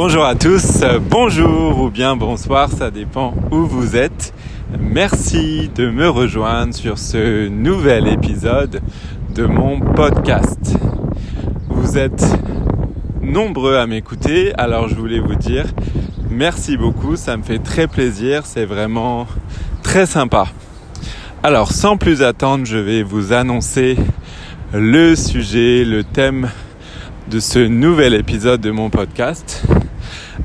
Bonjour à tous, bonjour ou bien bonsoir, ça dépend où vous êtes. Merci de me rejoindre sur ce nouvel épisode de mon podcast. Vous êtes nombreux à m'écouter, alors je voulais vous dire merci beaucoup, ça me fait très plaisir, c'est vraiment très sympa. Alors sans plus attendre, je vais vous annoncer le sujet, le thème de ce nouvel épisode de mon podcast.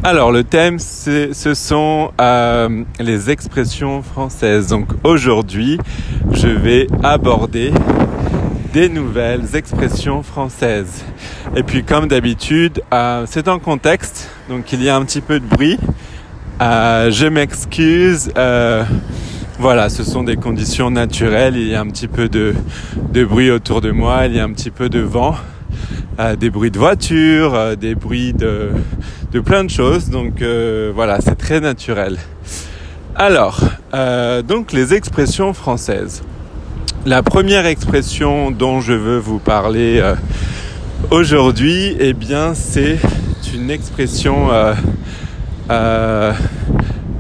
Alors le thème, ce sont euh, les expressions françaises. Donc aujourd'hui, je vais aborder des nouvelles expressions françaises. Et puis comme d'habitude, euh, c'est en contexte, donc il y a un petit peu de bruit. Euh, je m'excuse. voilà, ce sont des conditions naturelles. Il y a un petit peu de, de bruit autour de moi, il y a un petit peu de vent. Euh, des bruits de voiture, euh, des bruits de, de, plein de choses. Donc euh, voilà, c'est très naturel. Alors, donc les expressions françaises. La première expression dont je veux vous parler aujourd'hui, eh bien, c'est une expression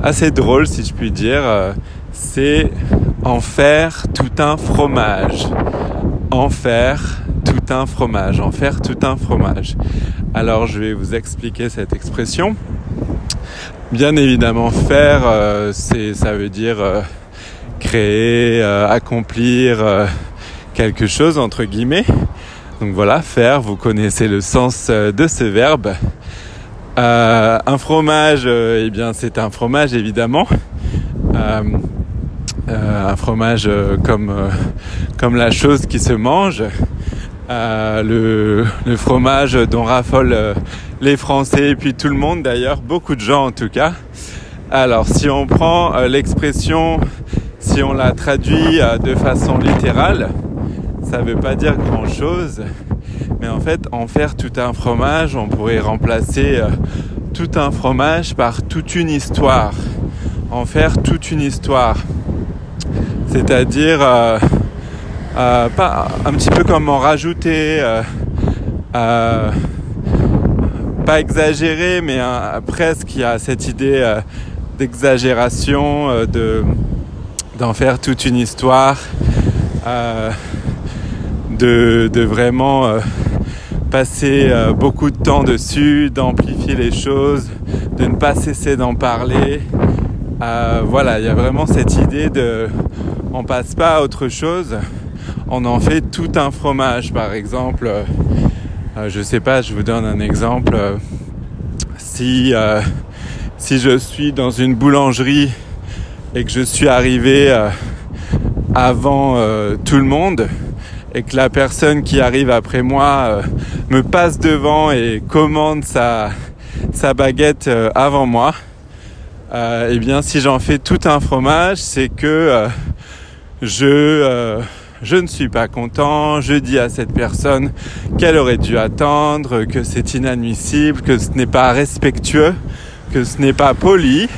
assez drôle, si je puis dire. c'est en faire tout un fromage. En faire un fromage, en faire tout un fromage. Alors je vais vous expliquer cette expression. Bien évidemment, faire, euh, c'est, ça veut dire euh, créer, euh, accomplir quelque chose entre guillemets. Donc voilà, faire, vous connaissez le sens de ce verbe. un fromage, eh bien c'est un fromage évidemment. un fromage comme, comme la chose qui se mange. Euh, le, fromage dont raffolent euh, les Français et puis tout le monde d'ailleurs, beaucoup de gens en tout cas. Alors si on prend euh, l'expression, si on la traduit de façon littérale, ça veut pas dire grand chose, mais en fait en faire tout un fromage, on pourrait remplacer tout un fromage par toute une histoire. En faire toute une histoire. C'est-à-dire euh, pas, un petit peu comme en rajouter, euh, euh, pas exagéré, mais presque il y a cette idée d'exagération, de d'en faire toute une histoire, de, de, vraiment passer beaucoup de temps dessus, d'amplifier les choses, de ne pas cesser d'en parler. voilà, il y a vraiment cette idée de on passe pas à autre chose on en fait tout un fromage. Par exemple, euh, euh, je sais pas, je vous donne un exemple. si, euh, si je suis dans une boulangerie et que je suis arrivé avant tout le monde et que la personne qui arrive après moi me passe devant et commande sa, sa baguette avant moi, eh bien si j'en fais tout un fromage, c'est que je je ne suis pas content, je dis à cette personne qu'elle aurait dû attendre, que c'est inadmissible, que ce n'est pas respectueux, que ce n'est pas poli.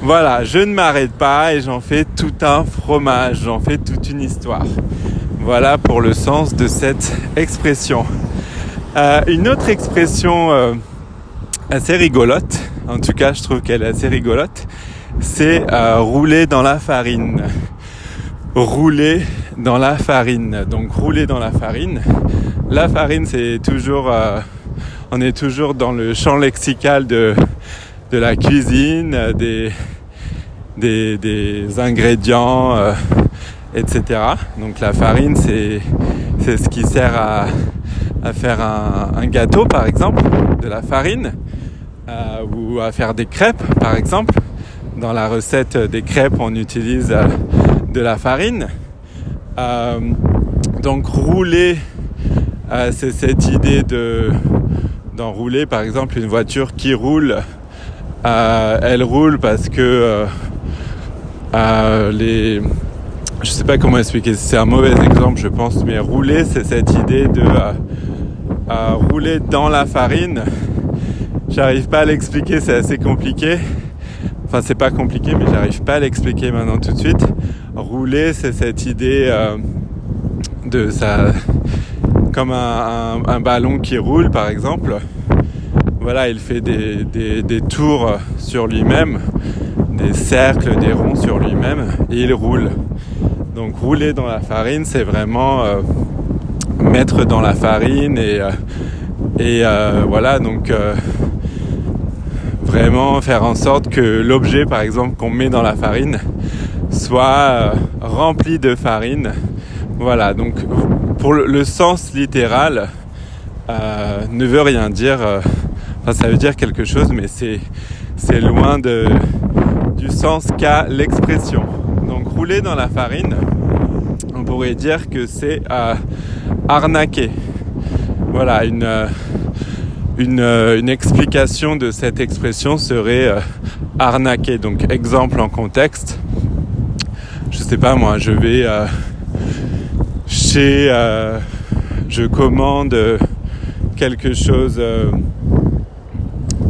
Voilà, je ne m'arrête pas et j'en fais tout un fromage, j'en fais toute une histoire. Voilà pour le sens de cette expression. Euh, une autre expression euh, assez rigolote, en tout cas je trouve qu'elle est assez rigolote, c'est euh, rouler dans la farine rouler dans la farine. Donc rouler dans la farine. La farine, c'est toujours, euh, on est toujours dans le champ lexical de, de la cuisine, des, des, des ingrédients, euh, etc. Donc la farine, c'est, c'est ce qui sert à, à faire un, gâteau, par exemple, de la farine, euh, ou à faire des crêpes, par exemple. Dans la recette des crêpes, on utilise de la farine. Euh, donc rouler, euh, c'est cette idée de d'enrouler par exemple une voiture qui roule. Euh, elle roule parce que les je sais pas comment expliquer, c'est un mauvais exemple je pense, mais rouler c'est cette idée de rouler dans la farine. J'arrive pas à l'expliquer, c'est assez compliqué. Enfin, c'est pas compliqué, mais j'arrive pas à l'expliquer maintenant tout de suite. Rouler, c'est cette idée euh, de ça, comme un, ballon qui roule, par exemple. voilà, il fait des, des tours sur lui-même, des cercles, des ronds sur lui-même, et il roule. Donc rouler dans la farine, c'est vraiment euh, mettre dans la farine et, euh, et voilà, donc vraiment faire en sorte que l'objet, par exemple, qu'on met dans la farine, soit rempli de farine. Voilà, donc pour le, sens littéral ne veut rien dire, enfin ça veut dire quelque chose, mais c'est loin du sens qu'a l'expression. Donc rouler dans la farine, on pourrait dire que c'est euh, arnaquer. Voilà, une, euh, euh, une, explication de cette expression serait arnaquer. Donc exemple en contexte, je sais pas moi, je vais chez, je commande quelque chose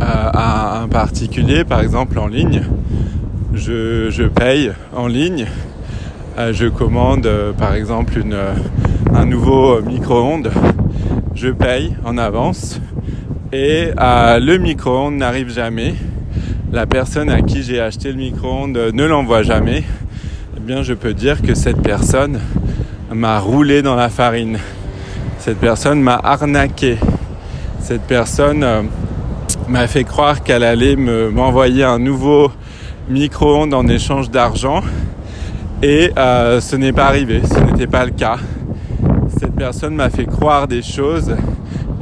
à un particulier, par exemple en ligne je, paye en ligne. Euh, je commande euh, par exemple une, euh, un nouveau micro-ondes. Je paye en avance et le micro-ondes n'arrive jamais. La personne à qui j'ai acheté le micro-ondes ne l'envoie jamais. Eh bien, je peux dire que cette personne m'a roulé dans la farine. Cette personne m'a arnaqué. Cette personne m'a fait croire qu'elle allait m'envoyer un nouveau micro-ondes en échange d'argent. Et euh, ce n'est pas arrivé, ce n'était pas le cas. Cette personne m'a fait croire des choses,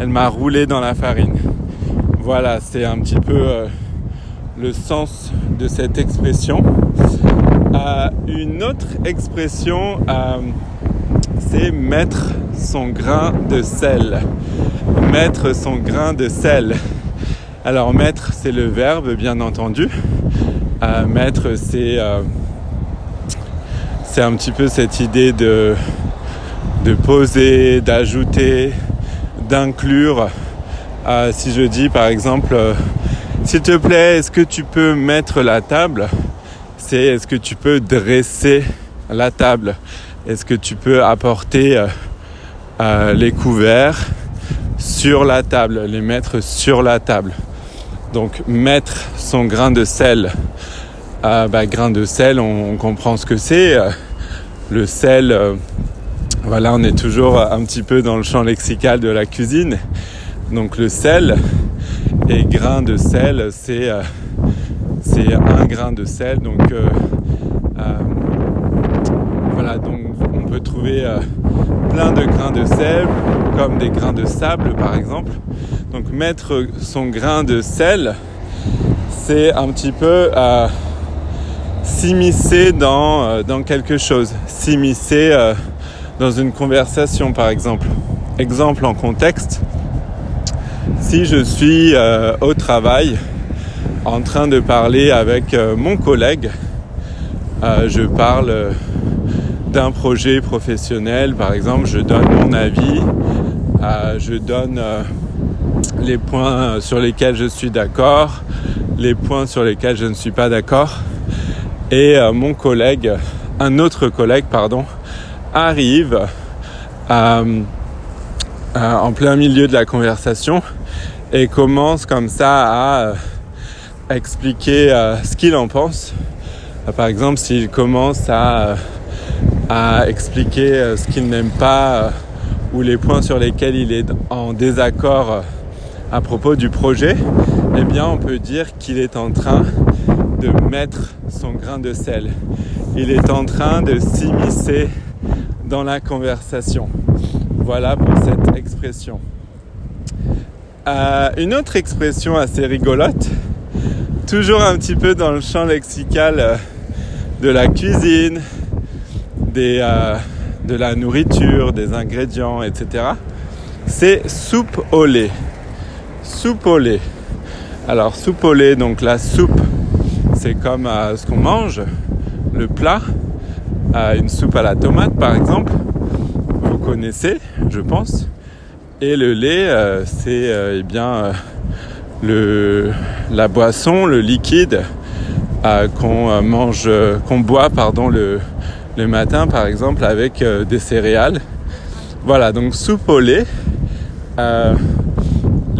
elle m'a roulé dans la farine. Voilà, c'est un petit peu euh, le sens de cette expression. Euh, une autre expression, c'est mettre son grain de sel. Mettre son grain de sel. Alors mettre, c'est le verbe, bien entendu mettre, c'est euh, c'est un petit peu cette idée de, de poser, d'ajouter, d'inclure. Euh, si je dis par exemple, euh, s'il te plaît, est-ce que tu peux mettre la table? C'est est-ce que tu peux dresser la table? Est-ce que tu peux apporter les couverts sur la table, les mettre sur la table? Donc mettre son grain de sel. Euh, bah, grain de sel, on, comprend ce que c'est. Euh, le sel, euh, voilà, on est toujours un petit peu dans le champ lexical de la cuisine. Donc le sel et grain de sel, c'est c'est un grain de sel. Donc voilà, donc on peut trouver plein de grains de sel, comme des grains de sable par exemple. Donc mettre son grain de sel, c'est un petit peu euh, s'immiscer dans, euh, dans quelque chose, s'immiscer euh, dans une conversation par exemple. Exemple en contexte, si je suis au travail en train de parler avec mon collègue, je parle d'un projet professionnel, par exemple, je donne mon avis, je donne les points sur lesquels je suis d'accord, les points sur lesquels je ne suis pas d'accord. Et euh, mon collègue, un autre collègue, pardon, arrive euh, euh, en plein milieu de la conversation et commence comme ça à expliquer ce qu'il en pense. par exemple, s'il commence à expliquer ce qu'il n'aime pas ou les points sur lesquels il est en désaccord à propos du projet, eh bien on peut dire qu'il est en train de mettre son grain de sel. Il est en train de s'immiscer dans la conversation. Voilà pour cette expression. Euh, une autre expression assez rigolote, toujours un petit peu dans le champ lexical euh, de la cuisine, des, euh, de la nourriture, des ingrédients, etc. C'est soupe au lait soupe au lait. Alors soupe au lait, donc la soupe, c'est comme ce qu'on mange, le plat, euh, une soupe à la tomate par exemple, vous connaissez, je pense. Et le lait, euh, c'est eh bien le, la boisson, le liquide qu'on mange, qu'on boit pardon le, le matin par exemple avec des céréales. Voilà, donc soupe au lait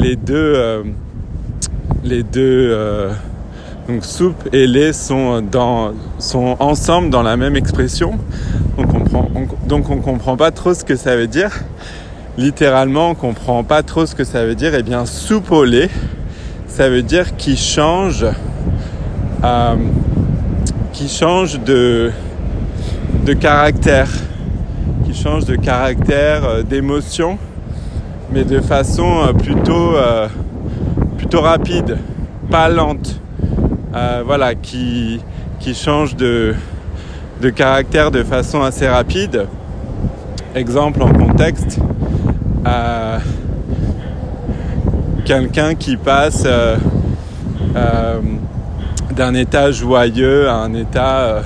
les deux, euh, les deux donc soupe et lait sont, ensemble dans la même expression. Donc on, prend, comprend pas trop ce que ça veut dire. Littéralement, on comprend pas trop ce que ça veut dire. Eh bien, soupe au lait, ça veut dire qui change, euh, qui change de, caractère, qui change de caractère, euh, d'émotion, mais de façon euh, plutôt rapide, pas lente. Euh, voilà, qui, qui change de, de caractère de façon assez rapide. Exemple en contexte, euh, quelqu'un qui passe euh, d'un état joyeux à un état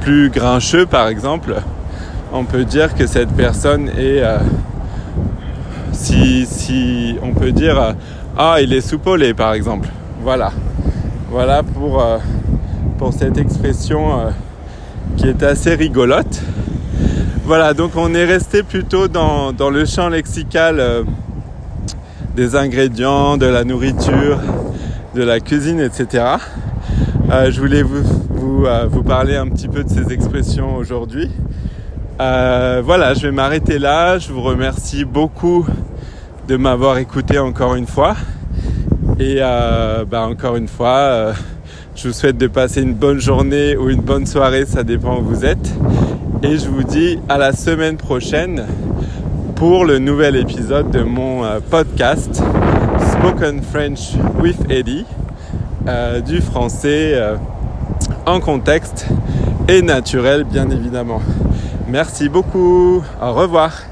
plus grincheux par exemple, on peut dire que cette personne est, si, si on peut dire, ah il est soupolé par exemple, voilà. Voilà pour, euh, pour cette expression euh, qui est assez rigolote. Voilà, donc on est resté plutôt dans, le champ lexical euh, des ingrédients, de la nourriture, de la cuisine, etc. je voulais vous, parler un petit peu de ces expressions aujourd'hui. voilà, je vais m'arrêter là. Je vous remercie beaucoup de m'avoir écouté encore une fois. Et euh, bah, encore une fois, euh, je vous souhaite de passer une bonne journée ou une bonne soirée, ça dépend où vous êtes. Et je vous dis à la semaine prochaine pour le nouvel épisode de mon euh, podcast Spoken French with Eddie, du français en contexte et naturel bien évidemment. Merci beaucoup, au revoir.